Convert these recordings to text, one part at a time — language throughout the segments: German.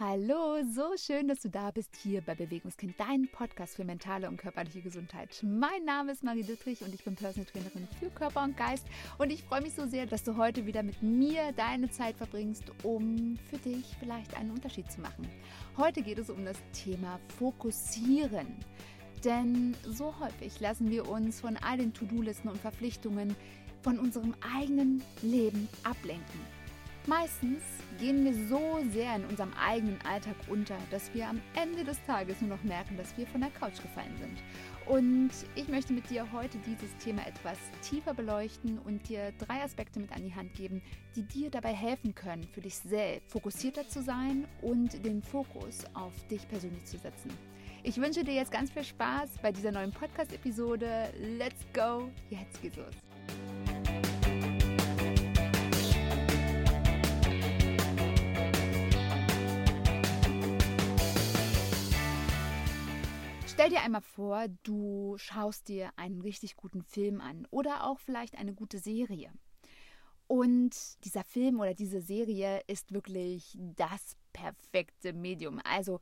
Hallo, so schön, dass du da bist hier bei Bewegungskind, dein Podcast für mentale und körperliche Gesundheit. Mein Name ist Marie Dittrich und ich bin Personal Trainerin für Körper und Geist und ich freue mich so sehr, dass du heute wieder mit mir deine Zeit verbringst, um für dich vielleicht einen Unterschied zu machen. Heute geht es um das Thema Fokussieren. Denn so häufig lassen wir uns von all den To-Do-Listen und Verpflichtungen von unserem eigenen Leben ablenken. Meistens gehen wir so sehr in unserem eigenen Alltag unter, dass wir am Ende des Tages nur noch merken, dass wir von der Couch gefallen sind. Und ich möchte mit dir heute dieses Thema etwas tiefer beleuchten und dir drei Aspekte mit an die Hand geben, die dir dabei helfen können, für dich selbst fokussierter zu sein und den Fokus auf dich persönlich zu setzen. Ich wünsche dir jetzt ganz viel Spaß bei dieser neuen Podcast-Episode. Let's go! Jetzt geht's los! Stell dir einmal vor, du schaust dir einen richtig guten Film an oder auch vielleicht eine gute Serie. Und dieser Film oder diese Serie ist wirklich das perfekte Medium. Also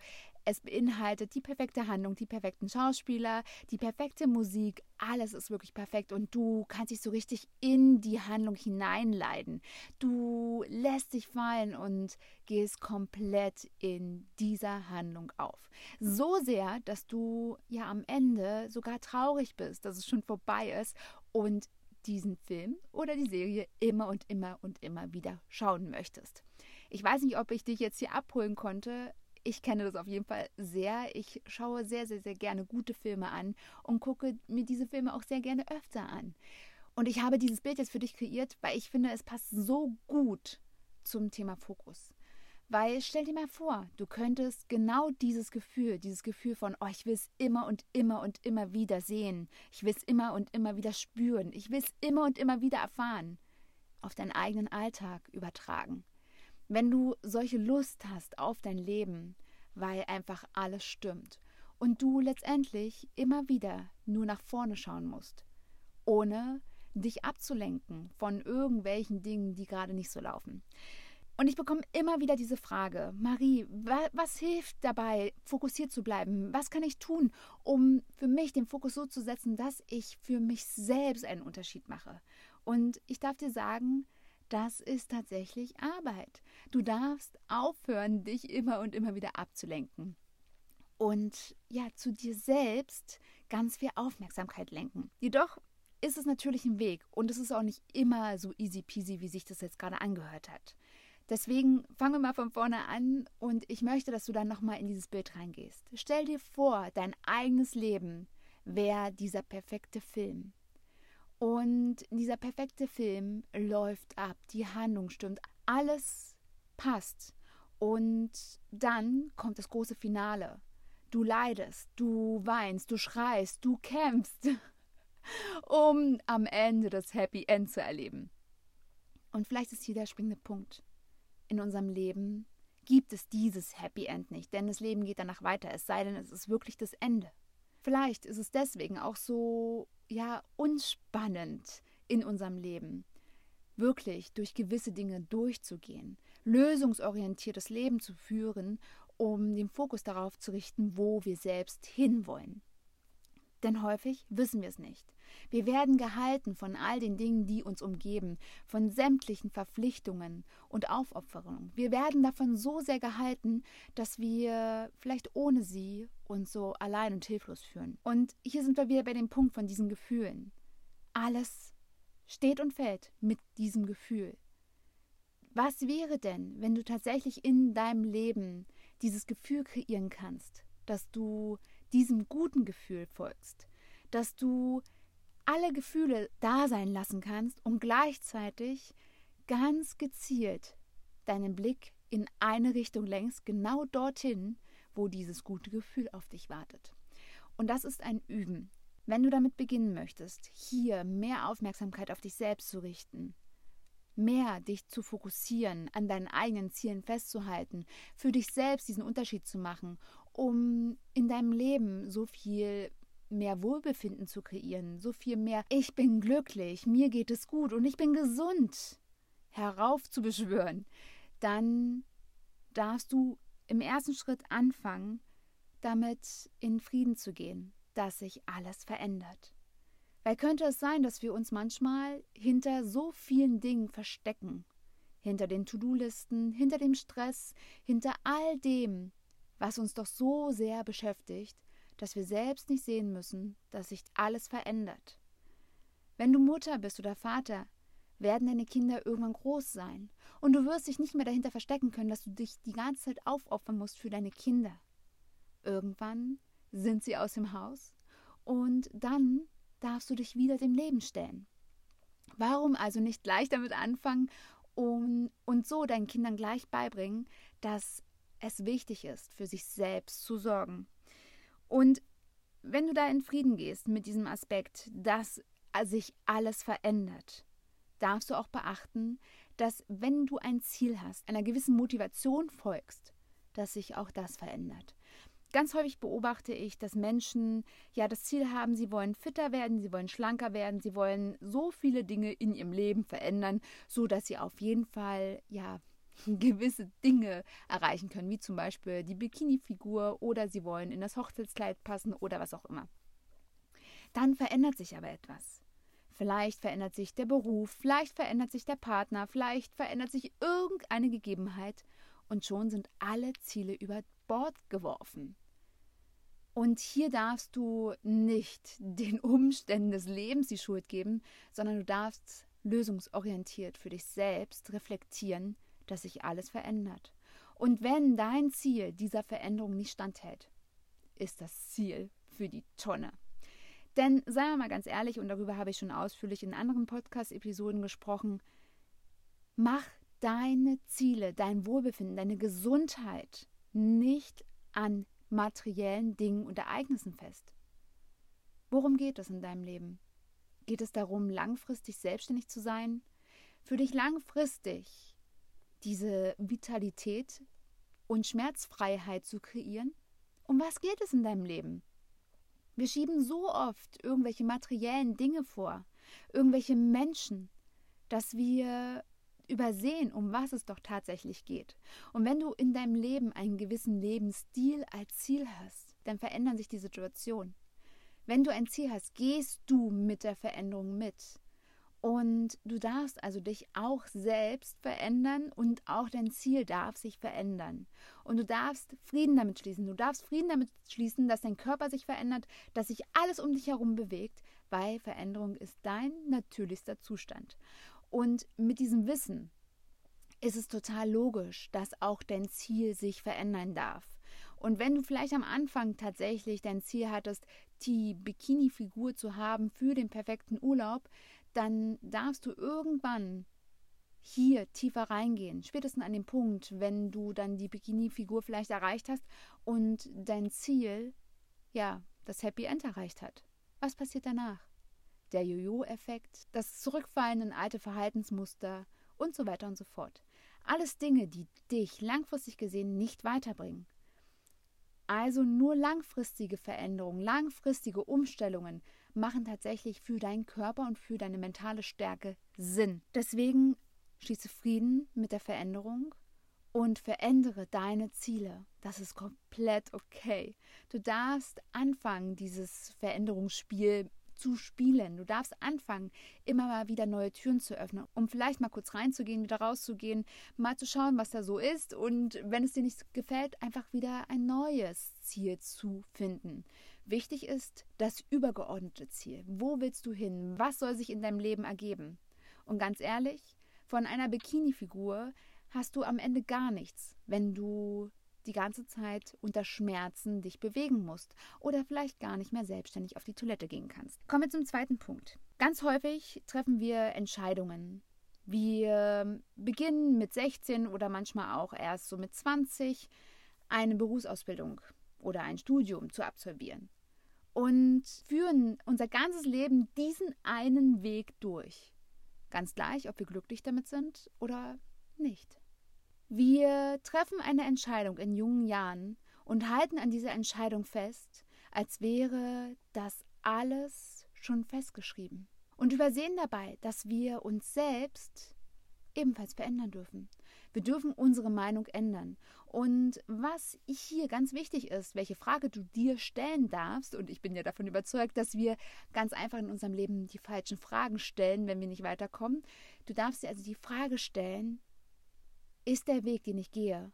es beinhaltet die perfekte Handlung, die perfekten Schauspieler, die perfekte Musik. Alles ist wirklich perfekt und du kannst dich so richtig in die Handlung hineinleiden. Du lässt dich fallen und gehst komplett in dieser Handlung auf. So sehr, dass du ja am Ende sogar traurig bist, dass es schon vorbei ist und diesen Film oder die Serie immer und immer und immer wieder schauen möchtest. Ich weiß nicht, ob ich dich jetzt hier abholen konnte, ich kenne das auf jeden Fall sehr. Ich schaue sehr, sehr, sehr gerne gute Filme an und gucke mir diese Filme auch sehr gerne öfter an. Und ich habe dieses Bild jetzt für dich kreiert, weil ich finde, es passt so gut zum Thema Fokus. Weil stell dir mal vor, du könntest genau dieses Gefühl, dieses Gefühl von, oh, ich will es immer und immer und immer wieder sehen, ich will es immer und immer wieder spüren, ich will es immer und immer wieder erfahren, auf deinen eigenen Alltag übertragen. Wenn du solche Lust hast auf dein Leben, weil einfach alles stimmt und du letztendlich immer wieder nur nach vorne schauen musst, ohne dich abzulenken von irgendwelchen Dingen, die gerade nicht so laufen. Und ich bekomme immer wieder diese Frage, Marie, wa was hilft dabei, fokussiert zu bleiben? Was kann ich tun, um für mich den Fokus so zu setzen, dass ich für mich selbst einen Unterschied mache? Und ich darf dir sagen, das ist tatsächlich Arbeit. Du darfst aufhören, dich immer und immer wieder abzulenken. Und ja, zu dir selbst ganz viel Aufmerksamkeit lenken. Jedoch ist es natürlich ein Weg und es ist auch nicht immer so easy peasy, wie sich das jetzt gerade angehört hat. Deswegen fangen wir mal von vorne an und ich möchte, dass du dann nochmal in dieses Bild reingehst. Stell dir vor, dein eigenes Leben wäre dieser perfekte Film. Und dieser perfekte Film läuft ab, die Handlung stimmt, alles passt. Und dann kommt das große Finale. Du leidest, du weinst, du schreist, du kämpfst, um am Ende das Happy End zu erleben. Und vielleicht ist hier der springende Punkt. In unserem Leben gibt es dieses Happy End nicht, denn das Leben geht danach weiter, es sei denn, es ist wirklich das Ende. Vielleicht ist es deswegen auch so ja unspannend in unserem Leben, wirklich durch gewisse Dinge durchzugehen, lösungsorientiertes Leben zu führen, um den Fokus darauf zu richten, wo wir selbst hinwollen. Denn häufig wissen wir es nicht. Wir werden gehalten von all den Dingen, die uns umgeben, von sämtlichen Verpflichtungen und Aufopferungen. Wir werden davon so sehr gehalten, dass wir vielleicht ohne sie uns so allein und hilflos fühlen. Und hier sind wir wieder bei dem Punkt von diesen Gefühlen. Alles steht und fällt mit diesem Gefühl. Was wäre denn, wenn du tatsächlich in deinem Leben dieses Gefühl kreieren kannst, dass du diesem guten Gefühl folgst, dass du alle Gefühle da sein lassen kannst und gleichzeitig ganz gezielt deinen Blick in eine Richtung lenkst, genau dorthin, wo dieses gute Gefühl auf dich wartet. Und das ist ein Üben. Wenn du damit beginnen möchtest, hier mehr Aufmerksamkeit auf dich selbst zu richten, mehr dich zu fokussieren, an deinen eigenen Zielen festzuhalten, für dich selbst diesen Unterschied zu machen, um in deinem Leben so viel mehr Wohlbefinden zu kreieren, so viel mehr Ich bin glücklich, mir geht es gut und ich bin gesund heraufzubeschwören, dann darfst du im ersten Schritt anfangen, damit in Frieden zu gehen, dass sich alles verändert. Weil könnte es sein, dass wir uns manchmal hinter so vielen Dingen verstecken, hinter den To-Do-Listen, hinter dem Stress, hinter all dem, was uns doch so sehr beschäftigt, dass wir selbst nicht sehen müssen, dass sich alles verändert. Wenn du Mutter bist oder Vater, werden deine Kinder irgendwann groß sein. Und du wirst dich nicht mehr dahinter verstecken können, dass du dich die ganze Zeit aufopfern musst für deine Kinder. Irgendwann sind sie aus dem Haus und dann darfst du dich wieder dem Leben stellen. Warum also nicht gleich damit anfangen und, und so deinen Kindern gleich beibringen, dass es wichtig ist, für sich selbst zu sorgen? Und wenn du da in Frieden gehst mit diesem Aspekt, dass sich alles verändert, darfst du auch beachten, dass wenn du ein Ziel hast, einer gewissen Motivation folgst, dass sich auch das verändert. Ganz häufig beobachte ich, dass Menschen ja das Ziel haben, sie wollen fitter werden, sie wollen schlanker werden, sie wollen so viele Dinge in ihrem Leben verändern, so dass sie auf jeden Fall ja gewisse Dinge erreichen können, wie zum Beispiel die Bikini-Figur oder sie wollen in das Hochzeitskleid passen oder was auch immer. Dann verändert sich aber etwas. Vielleicht verändert sich der Beruf, vielleicht verändert sich der Partner, vielleicht verändert sich irgendeine Gegebenheit und schon sind alle Ziele über Bord geworfen. Und hier darfst du nicht den Umständen des Lebens die Schuld geben, sondern du darfst lösungsorientiert für dich selbst reflektieren, dass sich alles verändert. Und wenn dein Ziel dieser Veränderung nicht standhält, ist das Ziel für die Tonne. Denn seien wir mal ganz ehrlich, und darüber habe ich schon ausführlich in anderen Podcast-Episoden gesprochen, mach deine Ziele, dein Wohlbefinden, deine Gesundheit nicht an materiellen Dingen und Ereignissen fest. Worum geht es in deinem Leben? Geht es darum, langfristig selbstständig zu sein? Für dich langfristig diese Vitalität und Schmerzfreiheit zu kreieren? Um was geht es in deinem Leben? Wir schieben so oft irgendwelche materiellen Dinge vor, irgendwelche Menschen, dass wir übersehen, um was es doch tatsächlich geht. Und wenn du in deinem Leben einen gewissen Lebensstil als Ziel hast, dann verändern sich die Situationen. Wenn du ein Ziel hast, gehst du mit der Veränderung mit. Und du darfst also dich auch selbst verändern und auch dein Ziel darf sich verändern. Und du darfst Frieden damit schließen. Du darfst Frieden damit schließen, dass dein Körper sich verändert, dass sich alles um dich herum bewegt, weil Veränderung ist dein natürlichster Zustand. Und mit diesem Wissen ist es total logisch, dass auch dein Ziel sich verändern darf. Und wenn du vielleicht am Anfang tatsächlich dein Ziel hattest, die Bikini-Figur zu haben für den perfekten Urlaub, dann darfst du irgendwann hier tiefer reingehen. Spätestens an dem Punkt, wenn du dann die Bikini-Figur vielleicht erreicht hast und dein Ziel, ja, das Happy End erreicht hat. Was passiert danach? Der Jojo-Effekt, das Zurückfallen in alte Verhaltensmuster und so weiter und so fort. Alles Dinge, die dich langfristig gesehen nicht weiterbringen. Also nur langfristige Veränderungen, langfristige Umstellungen machen tatsächlich für deinen Körper und für deine mentale Stärke Sinn. Deswegen schließe Frieden mit der Veränderung und verändere deine Ziele. Das ist komplett okay. Du darfst anfangen, dieses Veränderungsspiel zu spielen. Du darfst anfangen, immer mal wieder neue Türen zu öffnen, um vielleicht mal kurz reinzugehen, wieder rauszugehen, mal zu schauen, was da so ist und wenn es dir nicht gefällt, einfach wieder ein neues Ziel zu finden. Wichtig ist das übergeordnete Ziel. Wo willst du hin? Was soll sich in deinem Leben ergeben? Und ganz ehrlich, von einer Bikini-Figur hast du am Ende gar nichts, wenn du die ganze Zeit unter Schmerzen dich bewegen musst oder vielleicht gar nicht mehr selbstständig auf die Toilette gehen kannst. Kommen wir zum zweiten Punkt. Ganz häufig treffen wir Entscheidungen. Wir beginnen mit 16 oder manchmal auch erst so mit 20 eine Berufsausbildung oder ein Studium zu absolvieren und führen unser ganzes Leben diesen einen Weg durch. Ganz gleich, ob wir glücklich damit sind oder nicht. Wir treffen eine Entscheidung in jungen Jahren und halten an dieser Entscheidung fest, als wäre das alles schon festgeschrieben. Und übersehen dabei, dass wir uns selbst ebenfalls verändern dürfen. Wir dürfen unsere Meinung ändern. Und was hier ganz wichtig ist, welche Frage du dir stellen darfst, und ich bin ja davon überzeugt, dass wir ganz einfach in unserem Leben die falschen Fragen stellen, wenn wir nicht weiterkommen. Du darfst dir also die Frage stellen, ist der Weg, den ich gehe,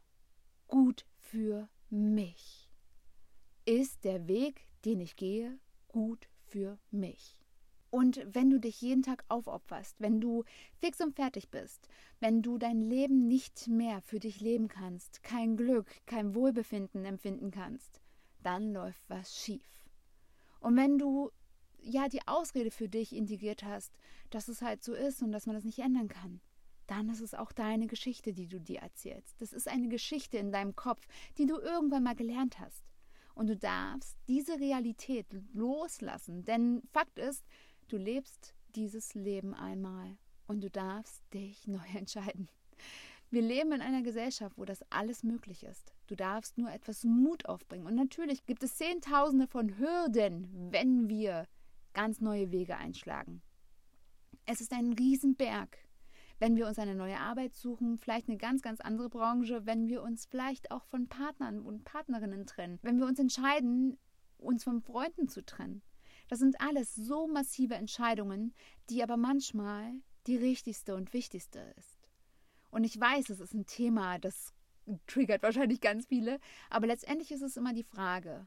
gut für mich? Ist der Weg, den ich gehe, gut für mich? Und wenn du dich jeden Tag aufopferst, wenn du fix und fertig bist, wenn du dein Leben nicht mehr für dich leben kannst, kein Glück, kein Wohlbefinden empfinden kannst, dann läuft was schief. Und wenn du ja die Ausrede für dich integriert hast, dass es halt so ist und dass man das nicht ändern kann, dann ist es auch deine Geschichte, die du dir erzählst. Das ist eine Geschichte in deinem Kopf, die du irgendwann mal gelernt hast. Und du darfst diese Realität loslassen, denn Fakt ist, Du lebst dieses Leben einmal und du darfst dich neu entscheiden. Wir leben in einer Gesellschaft, wo das alles möglich ist. Du darfst nur etwas Mut aufbringen. Und natürlich gibt es Zehntausende von Hürden, wenn wir ganz neue Wege einschlagen. Es ist ein Riesenberg, wenn wir uns eine neue Arbeit suchen, vielleicht eine ganz, ganz andere Branche, wenn wir uns vielleicht auch von Partnern und Partnerinnen trennen, wenn wir uns entscheiden, uns von Freunden zu trennen. Das sind alles so massive Entscheidungen, die aber manchmal die richtigste und wichtigste ist. Und ich weiß, es ist ein Thema, das triggert wahrscheinlich ganz viele, aber letztendlich ist es immer die Frage,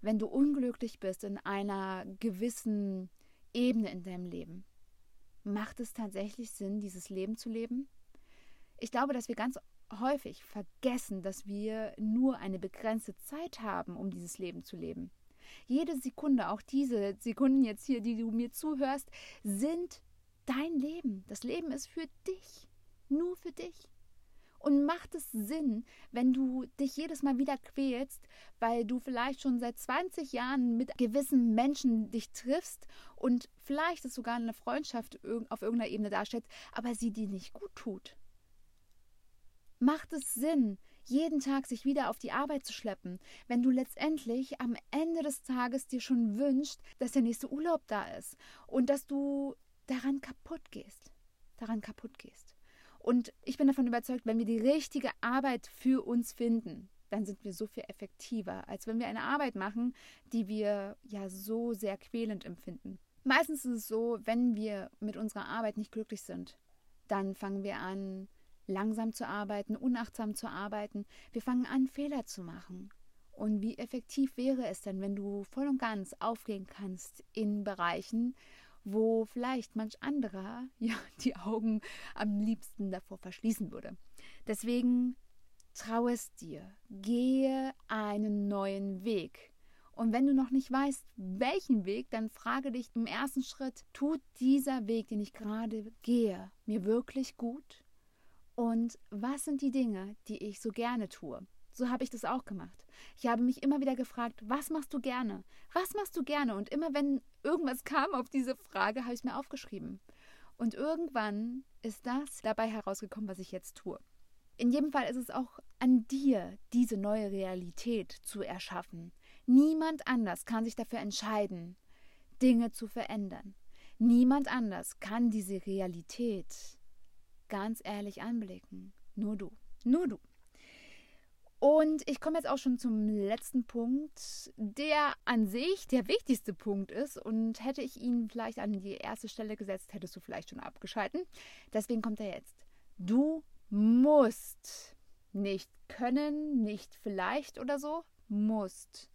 wenn du unglücklich bist in einer gewissen Ebene in deinem Leben, macht es tatsächlich Sinn, dieses Leben zu leben? Ich glaube, dass wir ganz häufig vergessen, dass wir nur eine begrenzte Zeit haben, um dieses Leben zu leben. Jede Sekunde, auch diese Sekunden jetzt hier, die du mir zuhörst, sind dein Leben. Das Leben ist für dich. Nur für dich. Und macht es Sinn, wenn du dich jedes Mal wieder quälst, weil du vielleicht schon seit 20 Jahren mit gewissen Menschen dich triffst und vielleicht ist sogar eine Freundschaft auf irgendeiner Ebene darstellt, aber sie dir nicht gut tut? Macht es Sinn, jeden Tag sich wieder auf die Arbeit zu schleppen, wenn du letztendlich am Ende des Tages dir schon wünschst, dass der nächste Urlaub da ist und dass du daran kaputt gehst, daran kaputt gehst. Und ich bin davon überzeugt, wenn wir die richtige Arbeit für uns finden, dann sind wir so viel effektiver, als wenn wir eine Arbeit machen, die wir ja so sehr quälend empfinden. Meistens ist es so, wenn wir mit unserer Arbeit nicht glücklich sind, dann fangen wir an, langsam zu arbeiten, unachtsam zu arbeiten. Wir fangen an, Fehler zu machen. Und wie effektiv wäre es denn, wenn du voll und ganz aufgehen kannst in Bereichen, wo vielleicht manch anderer ja die Augen am liebsten davor verschließen würde. Deswegen traue es dir, gehe einen neuen Weg. Und wenn du noch nicht weißt, welchen Weg, dann frage dich im ersten Schritt, tut dieser Weg, den ich gerade gehe, mir wirklich gut? Und was sind die Dinge, die ich so gerne tue? So habe ich das auch gemacht. Ich habe mich immer wieder gefragt, was machst du gerne? Was machst du gerne? Und immer wenn irgendwas kam auf diese Frage, habe ich es mir aufgeschrieben. Und irgendwann ist das dabei herausgekommen, was ich jetzt tue. In jedem Fall ist es auch an dir, diese neue Realität zu erschaffen. Niemand anders kann sich dafür entscheiden, Dinge zu verändern. Niemand anders kann diese Realität ganz ehrlich anblicken. Nur du. Nur du. Und ich komme jetzt auch schon zum letzten Punkt, der an sich der wichtigste Punkt ist. Und hätte ich ihn vielleicht an die erste Stelle gesetzt, hättest du vielleicht schon abgeschalten. Deswegen kommt er jetzt. Du musst nicht können, nicht vielleicht oder so, musst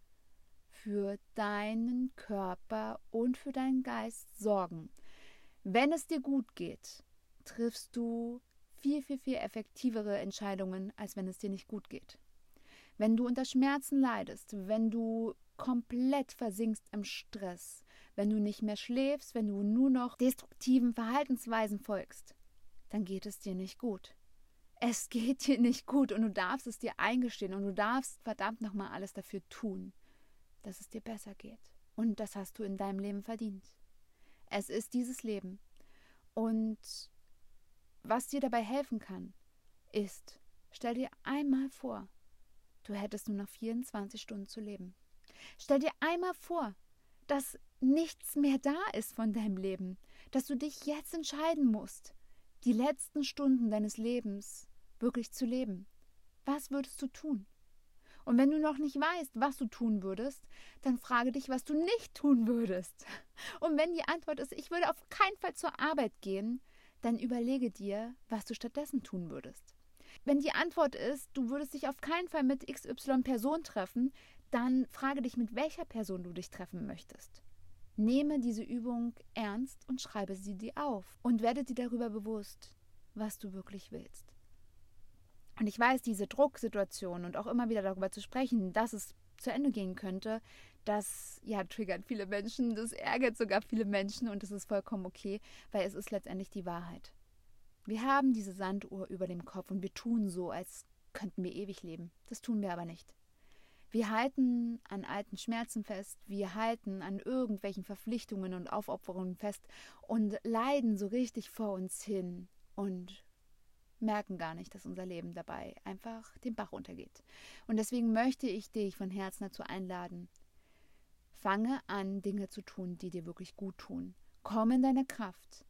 für deinen Körper und für deinen Geist sorgen. Wenn es dir gut geht, triffst du viel, viel, viel effektivere Entscheidungen, als wenn es dir nicht gut geht. Wenn du unter Schmerzen leidest, wenn du komplett versinkst im Stress, wenn du nicht mehr schläfst, wenn du nur noch destruktiven Verhaltensweisen folgst, dann geht es dir nicht gut. Es geht dir nicht gut und du darfst es dir eingestehen und du darfst verdammt nochmal alles dafür tun, dass es dir besser geht. Und das hast du in deinem Leben verdient. Es ist dieses Leben. Und was dir dabei helfen kann, ist, stell dir einmal vor, du hättest nur noch 24 Stunden zu leben. Stell dir einmal vor, dass nichts mehr da ist von deinem Leben, dass du dich jetzt entscheiden musst, die letzten Stunden deines Lebens wirklich zu leben. Was würdest du tun? Und wenn du noch nicht weißt, was du tun würdest, dann frage dich, was du nicht tun würdest. Und wenn die Antwort ist, ich würde auf keinen Fall zur Arbeit gehen, dann überlege dir, was du stattdessen tun würdest. Wenn die Antwort ist, du würdest dich auf keinen Fall mit XY Person treffen, dann frage dich, mit welcher Person du dich treffen möchtest. Nehme diese Übung ernst und schreibe sie dir auf und werde dir darüber bewusst, was du wirklich willst. Und ich weiß, diese Drucksituation und auch immer wieder darüber zu sprechen, dass es zu Ende gehen könnte, das ja triggert viele Menschen, das ärgert sogar viele Menschen und das ist vollkommen okay, weil es ist letztendlich die Wahrheit. Wir haben diese Sanduhr über dem Kopf und wir tun so, als könnten wir ewig leben. Das tun wir aber nicht. Wir halten an alten Schmerzen fest, wir halten an irgendwelchen Verpflichtungen und Aufopferungen fest und leiden so richtig vor uns hin und merken gar nicht, dass unser Leben dabei einfach den Bach untergeht. Und deswegen möchte ich dich von Herzen dazu einladen. Fange an, Dinge zu tun, die dir wirklich gut tun. Komm in deine Kraft.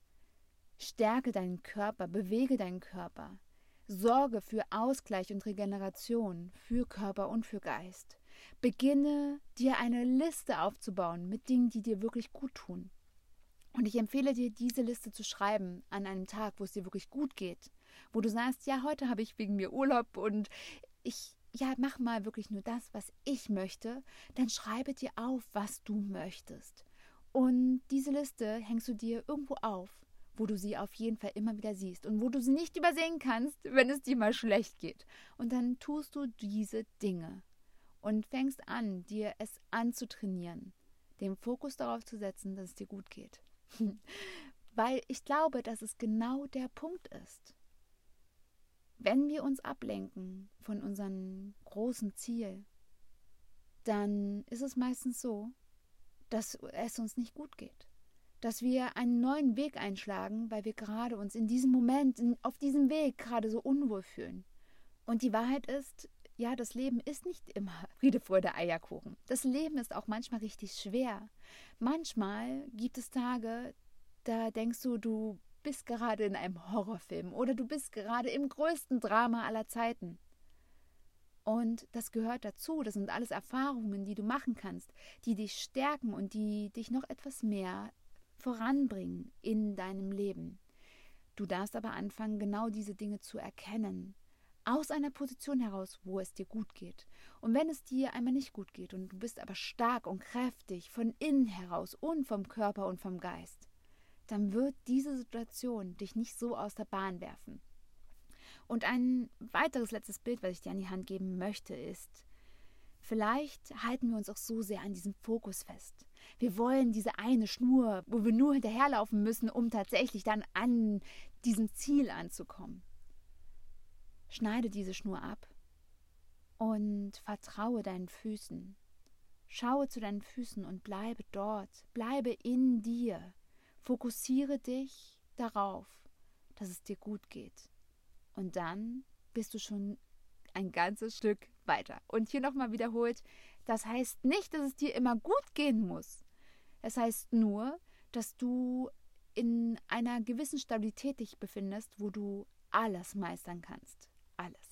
Stärke deinen Körper, bewege deinen Körper. Sorge für Ausgleich und Regeneration, für Körper und für Geist. Beginne dir eine Liste aufzubauen mit Dingen, die dir wirklich gut tun. Und ich empfehle dir, diese Liste zu schreiben an einem Tag, wo es dir wirklich gut geht wo du sagst, ja, heute habe ich wegen mir Urlaub und ich ja, mach mal wirklich nur das, was ich möchte, dann schreibe dir auf, was du möchtest. Und diese Liste hängst du dir irgendwo auf, wo du sie auf jeden Fall immer wieder siehst und wo du sie nicht übersehen kannst, wenn es dir mal schlecht geht. Und dann tust du diese Dinge und fängst an, dir es anzutrainieren, den Fokus darauf zu setzen, dass es dir gut geht. Weil ich glaube, dass es genau der Punkt ist. Wenn wir uns ablenken von unserem großen Ziel, dann ist es meistens so, dass es uns nicht gut geht. Dass wir einen neuen Weg einschlagen, weil wir gerade uns in diesem Moment, in, auf diesem Weg gerade so unwohl fühlen. Und die Wahrheit ist, ja, das Leben ist nicht immer Friede, Freude, Eierkuchen. Das Leben ist auch manchmal richtig schwer. Manchmal gibt es Tage, da denkst du, du bist gerade in einem Horrorfilm oder du bist gerade im größten Drama aller Zeiten. Und das gehört dazu. Das sind alles Erfahrungen, die du machen kannst, die dich stärken und die dich noch etwas mehr voranbringen in deinem Leben. Du darfst aber anfangen, genau diese Dinge zu erkennen. Aus einer Position heraus, wo es dir gut geht. Und wenn es dir einmal nicht gut geht und du bist aber stark und kräftig von innen heraus und vom Körper und vom Geist, dann wird diese Situation dich nicht so aus der Bahn werfen. Und ein weiteres letztes Bild, was ich dir an die Hand geben möchte, ist, vielleicht halten wir uns auch so sehr an diesem Fokus fest. Wir wollen diese eine Schnur, wo wir nur hinterherlaufen müssen, um tatsächlich dann an diesem Ziel anzukommen. Schneide diese Schnur ab und vertraue deinen Füßen. Schaue zu deinen Füßen und bleibe dort, bleibe in dir. Fokussiere dich darauf, dass es dir gut geht. Und dann bist du schon ein ganzes Stück weiter. Und hier nochmal wiederholt, das heißt nicht, dass es dir immer gut gehen muss. Es heißt nur, dass du in einer gewissen Stabilität dich befindest, wo du alles meistern kannst. Alles.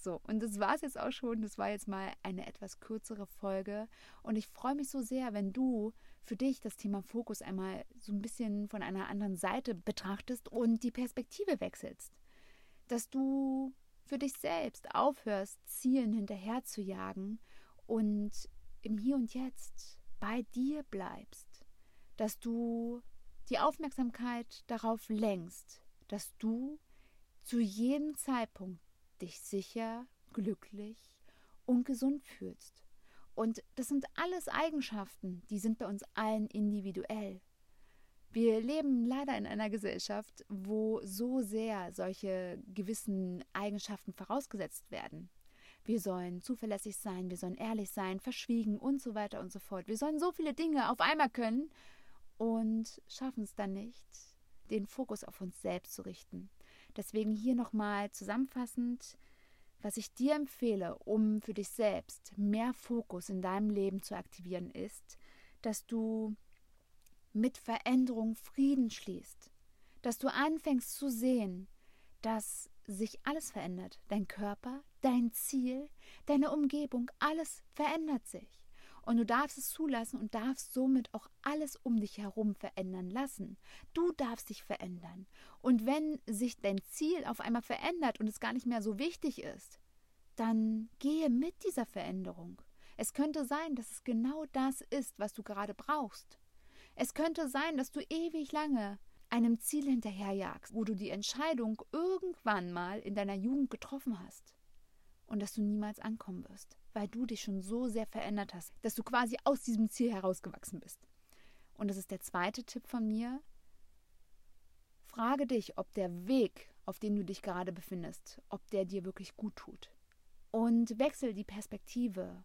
So, und das war es jetzt auch schon. Das war jetzt mal eine etwas kürzere Folge. Und ich freue mich so sehr, wenn du für dich das Thema Fokus einmal so ein bisschen von einer anderen Seite betrachtest und die Perspektive wechselst. Dass du für dich selbst aufhörst, Zielen hinterher zu jagen und im Hier und Jetzt bei dir bleibst. Dass du die Aufmerksamkeit darauf lenkst, dass du zu jedem Zeitpunkt dich sicher, glücklich und gesund fühlst und das sind alles Eigenschaften, die sind bei uns allen individuell. Wir leben leider in einer Gesellschaft, wo so sehr solche gewissen Eigenschaften vorausgesetzt werden. Wir sollen zuverlässig sein, wir sollen ehrlich sein, verschwiegen und so weiter und so fort. Wir sollen so viele Dinge auf einmal können und schaffen es dann nicht, den Fokus auf uns selbst zu richten. Deswegen hier nochmal zusammenfassend, was ich dir empfehle, um für dich selbst mehr Fokus in deinem Leben zu aktivieren, ist, dass du mit Veränderung Frieden schließt, dass du anfängst zu sehen, dass sich alles verändert. Dein Körper, dein Ziel, deine Umgebung, alles verändert sich. Und du darfst es zulassen und darfst somit auch alles um dich herum verändern lassen. Du darfst dich verändern. Und wenn sich dein Ziel auf einmal verändert und es gar nicht mehr so wichtig ist, dann gehe mit dieser Veränderung. Es könnte sein, dass es genau das ist, was du gerade brauchst. Es könnte sein, dass du ewig lange einem Ziel hinterherjagst, wo du die Entscheidung irgendwann mal in deiner Jugend getroffen hast und dass du niemals ankommen wirst weil du dich schon so sehr verändert hast, dass du quasi aus diesem Ziel herausgewachsen bist. Und das ist der zweite Tipp von mir. Frage dich, ob der Weg, auf dem du dich gerade befindest, ob der dir wirklich gut tut. Und wechsel die Perspektive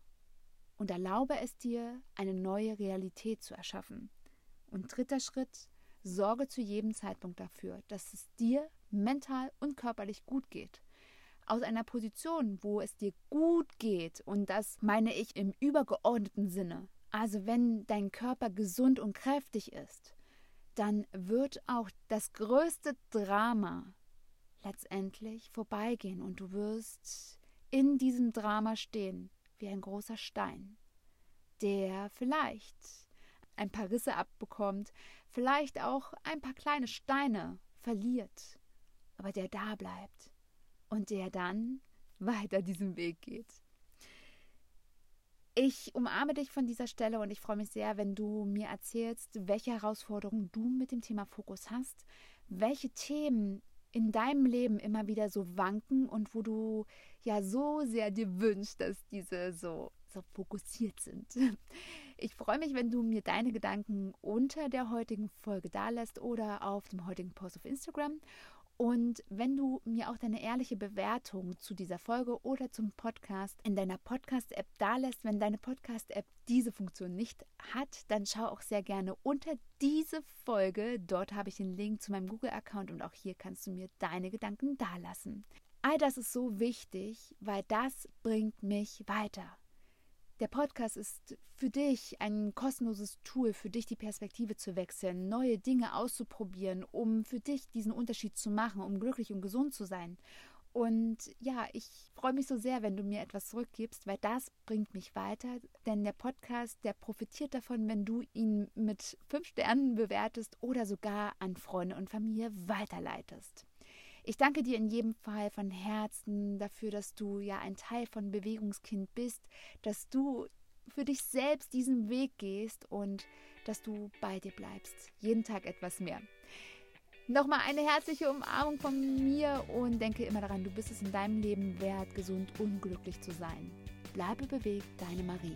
und erlaube es dir, eine neue Realität zu erschaffen. Und dritter Schritt, sorge zu jedem Zeitpunkt dafür, dass es dir mental und körperlich gut geht aus einer Position, wo es dir gut geht, und das meine ich im übergeordneten Sinne, also wenn dein Körper gesund und kräftig ist, dann wird auch das größte Drama letztendlich vorbeigehen und du wirst in diesem Drama stehen wie ein großer Stein, der vielleicht ein paar Risse abbekommt, vielleicht auch ein paar kleine Steine verliert, aber der da bleibt und der dann weiter diesen Weg geht. Ich umarme dich von dieser Stelle und ich freue mich sehr, wenn du mir erzählst, welche Herausforderungen du mit dem Thema Fokus hast, welche Themen in deinem Leben immer wieder so wanken und wo du ja so sehr dir wünschst, dass diese so, so fokussiert sind. Ich freue mich, wenn du mir deine Gedanken unter der heutigen Folge dalässt oder auf dem heutigen Post auf Instagram. Und wenn du mir auch deine ehrliche Bewertung zu dieser Folge oder zum Podcast in deiner Podcast-App dalässt, wenn deine Podcast-App diese Funktion nicht hat, dann schau auch sehr gerne unter diese Folge. Dort habe ich den Link zu meinem Google-Account und auch hier kannst du mir deine Gedanken dalassen. All das ist so wichtig, weil das bringt mich weiter. Der Podcast ist für dich ein kostenloses Tool, für dich die Perspektive zu wechseln, neue Dinge auszuprobieren, um für dich diesen Unterschied zu machen, um glücklich und gesund zu sein. Und ja, ich freue mich so sehr, wenn du mir etwas zurückgibst, weil das bringt mich weiter. Denn der Podcast, der profitiert davon, wenn du ihn mit fünf Sternen bewertest oder sogar an Freunde und Familie weiterleitest. Ich danke dir in jedem Fall von Herzen dafür, dass du ja ein Teil von Bewegungskind bist, dass du für dich selbst diesen Weg gehst und dass du bei dir bleibst. Jeden Tag etwas mehr. Nochmal eine herzliche Umarmung von mir und denke immer daran, du bist es in deinem Leben wert, gesund und glücklich zu sein. Bleibe bewegt, deine Marie.